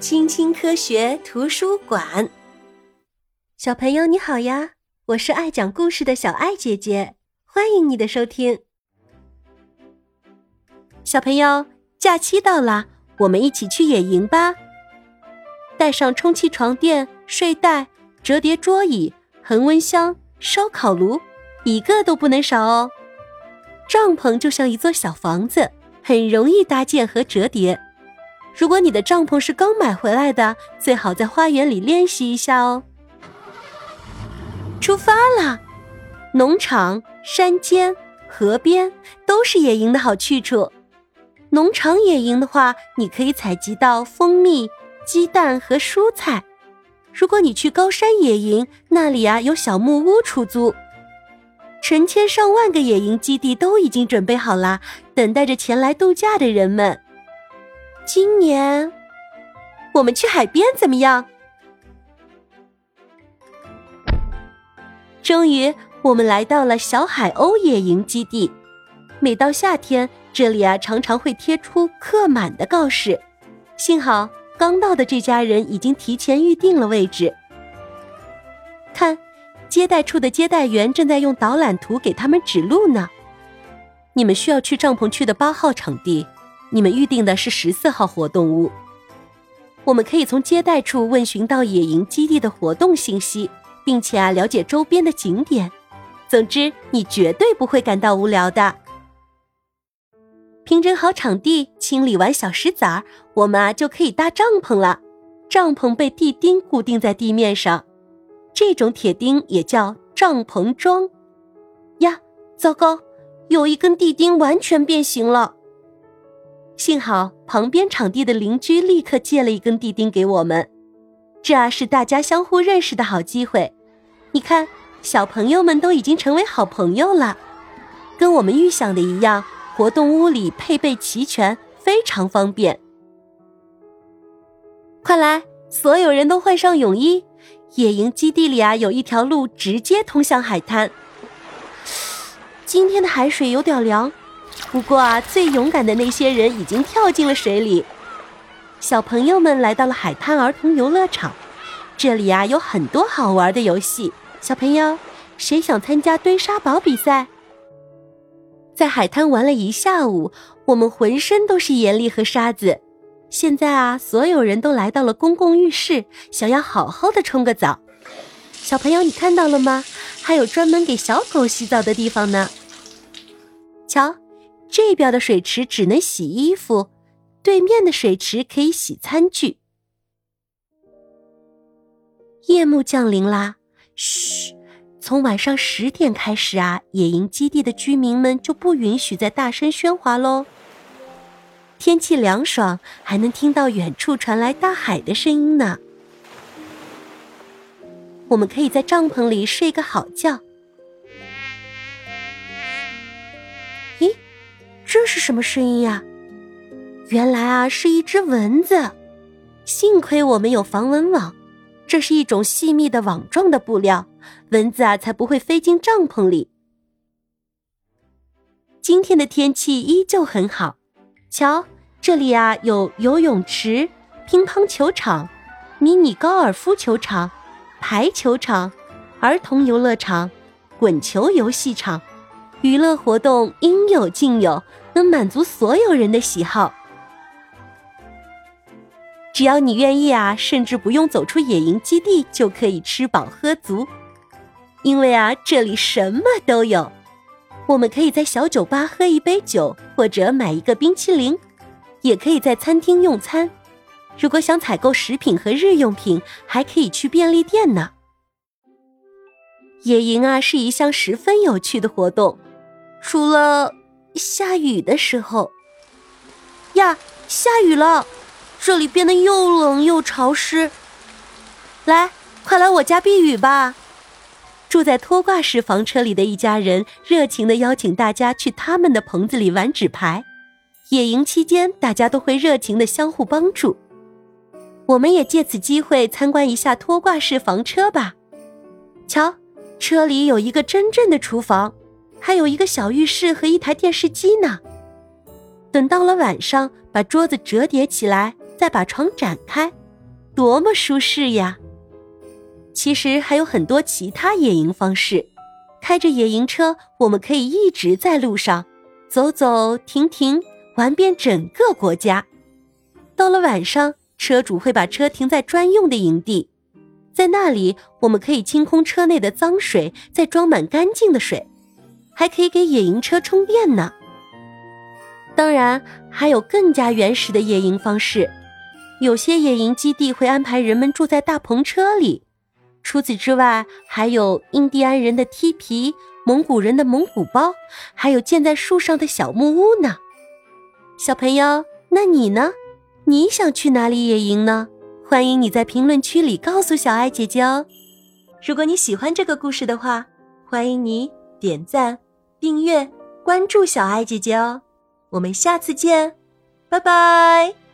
青青科学图书馆，小朋友你好呀！我是爱讲故事的小爱姐姐，欢迎你的收听。小朋友，假期到了，我们一起去野营吧！带上充气床垫、睡袋、折叠桌椅、恒温箱、烧烤炉，一个都不能少哦。帐篷就像一座小房子，很容易搭建和折叠。如果你的帐篷是刚买回来的，最好在花园里练习一下哦。出发啦！农场、山间、河边都是野营的好去处。农场野营的话，你可以采集到蜂蜜、鸡蛋和蔬菜。如果你去高山野营，那里啊有小木屋出租。成千上万个野营基地都已经准备好了，等待着前来度假的人们。今年我们去海边怎么样？终于，我们来到了小海鸥野营基地。每到夏天，这里啊常常会贴出客满的告示。幸好刚到的这家人已经提前预定了位置。看，接待处的接待员正在用导览图给他们指路呢。你们需要去帐篷区的八号场地。你们预定的是十四号活动屋，我们可以从接待处问询到野营基地的活动信息，并且啊了解周边的景点。总之，你绝对不会感到无聊的。平整好场地，清理完小石子儿，我们啊就可以搭帐篷了。帐篷被地钉固定在地面上，这种铁钉也叫帐篷桩。呀，糟糕，有一根地钉完全变形了。幸好旁边场地的邻居立刻借了一根地钉给我们，这啊是大家相互认识的好机会。你看，小朋友们都已经成为好朋友了。跟我们预想的一样，活动屋里配备齐全，非常方便。快来，所有人都换上泳衣。野营基地里啊，有一条路直接通向海滩。今天的海水有点凉。不过啊，最勇敢的那些人已经跳进了水里。小朋友们来到了海滩儿童游乐场，这里啊有很多好玩的游戏。小朋友，谁想参加堆沙堡比赛？在海滩玩了一下午，我们浑身都是盐粒和沙子。现在啊，所有人都来到了公共浴室，想要好好的冲个澡。小朋友，你看到了吗？还有专门给小狗洗澡的地方呢。瞧。这边的水池只能洗衣服，对面的水池可以洗餐具。夜幕降临啦，嘘！从晚上十点开始啊，野营基地的居民们就不允许再大声喧哗喽。天气凉爽，还能听到远处传来大海的声音呢。我们可以在帐篷里睡个好觉。这是什么声音呀？原来啊，是一只蚊子。幸亏我们有防蚊网，这是一种细密的网状的布料，蚊子啊才不会飞进帐篷里。今天的天气依旧很好，瞧，这里啊有游泳池、乒乓球场、迷你高尔夫球场、排球场、儿童游乐场、滚球游戏场。娱乐活动应有尽有，能满足所有人的喜好。只要你愿意啊，甚至不用走出野营基地就可以吃饱喝足，因为啊，这里什么都有。我们可以在小酒吧喝一杯酒，或者买一个冰淇淋，也可以在餐厅用餐。如果想采购食品和日用品，还可以去便利店呢。野营啊，是一项十分有趣的活动。除了下雨的时候，呀，下雨了，这里变得又冷又潮湿。来，快来我家避雨吧！住在拖挂式房车里的一家人热情的邀请大家去他们的棚子里玩纸牌。野营期间，大家都会热情的相互帮助。我们也借此机会参观一下拖挂式房车吧。瞧，车里有一个真正的厨房。还有一个小浴室和一台电视机呢。等到了晚上，把桌子折叠起来，再把床展开，多么舒适呀！其实还有很多其他野营方式，开着野营车，我们可以一直在路上走走停停，玩遍整个国家。到了晚上，车主会把车停在专用的营地，在那里我们可以清空车内的脏水，再装满干净的水，还可以给野营车充电呢。当然，还有更加原始的野营方式，有些野营基地会安排人们住在大篷车里。除此之外，还有印第安人的梯皮、蒙古人的蒙古包，还有建在树上的小木屋呢。小朋友，那你呢？你想去哪里野营呢？欢迎你在评论区里告诉小爱姐姐哦。如果你喜欢这个故事的话，欢迎你点赞、订阅、关注小爱姐姐哦。我们下次见，拜拜。